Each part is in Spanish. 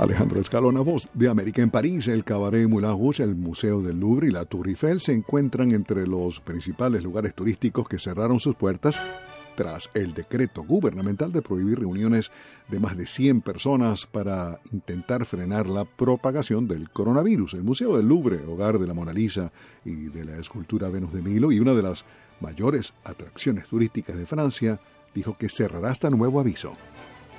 Alejandro Escalona, voz de América en París, el Cabaret Moulin el Museo del Louvre y la Tour Eiffel se encuentran entre los principales lugares turísticos que cerraron sus puertas tras el decreto gubernamental de prohibir reuniones de más de 100 personas para intentar frenar la propagación del coronavirus. El Museo del Louvre, hogar de la Mona Lisa y de la escultura Venus de Milo y una de las mayores atracciones turísticas de Francia, dijo que cerrará hasta nuevo aviso.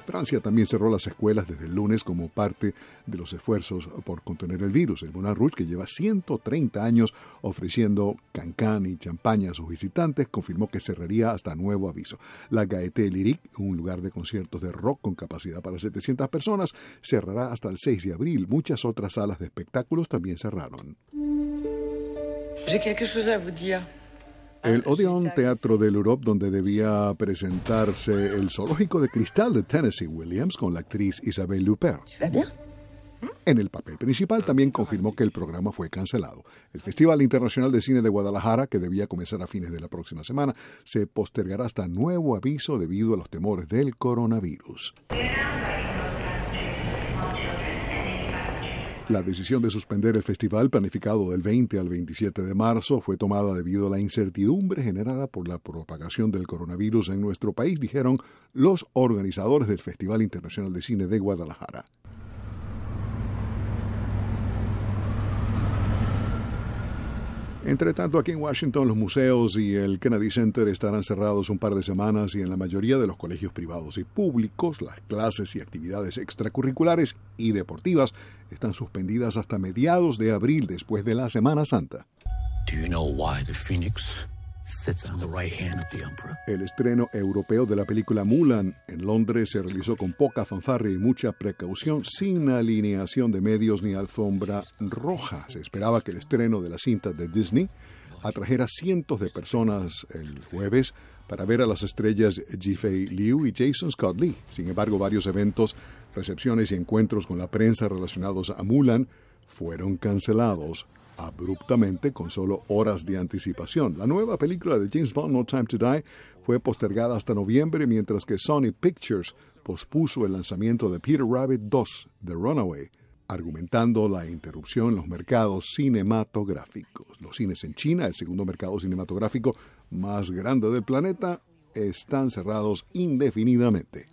Francia también cerró las escuelas desde el lunes como parte de los esfuerzos por contener el virus. El Moulin Rouge, que lleva 130 años ofreciendo cancán y champaña a sus visitantes, confirmó que cerraría hasta nuevo aviso. La Gaieté Lyrique, un lugar de conciertos de rock con capacidad para 700 personas, cerrará hasta el 6 de abril. Muchas otras salas de espectáculos también cerraron. El Odeon Teatro del Europe, donde debía presentarse el zoológico de cristal de Tennessee Williams con la actriz Isabelle Luper. En el papel principal también confirmó que el programa fue cancelado. El Festival Internacional de Cine de Guadalajara, que debía comenzar a fines de la próxima semana, se postergará hasta nuevo aviso debido a los temores del coronavirus. La decisión de suspender el festival planificado del 20 al 27 de marzo fue tomada debido a la incertidumbre generada por la propagación del coronavirus en nuestro país, dijeron los organizadores del Festival Internacional de Cine de Guadalajara. Entre tanto, aquí en Washington los museos y el Kennedy Center estarán cerrados un par de semanas y en la mayoría de los colegios privados y públicos las clases y actividades extracurriculares y deportivas están suspendidas hasta mediados de abril después de la Semana Santa. El estreno europeo de la película Mulan en Londres se realizó con poca fanfarria y mucha precaución, sin alineación de medios ni alfombra roja. Se esperaba que el estreno de la cinta de Disney atrajera cientos de personas el jueves para ver a las estrellas Ji-Fei Liu y Jason Scott Lee. Sin embargo, varios eventos, recepciones y encuentros con la prensa relacionados a Mulan fueron cancelados abruptamente con solo horas de anticipación. La nueva película de James Bond, No Time to Die, fue postergada hasta noviembre, mientras que Sony Pictures pospuso el lanzamiento de Peter Rabbit 2, The Runaway, argumentando la interrupción en los mercados cinematográficos. Los cines en China, el segundo mercado cinematográfico más grande del planeta, están cerrados indefinidamente.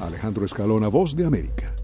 Alejandro Escalona, Voz de América.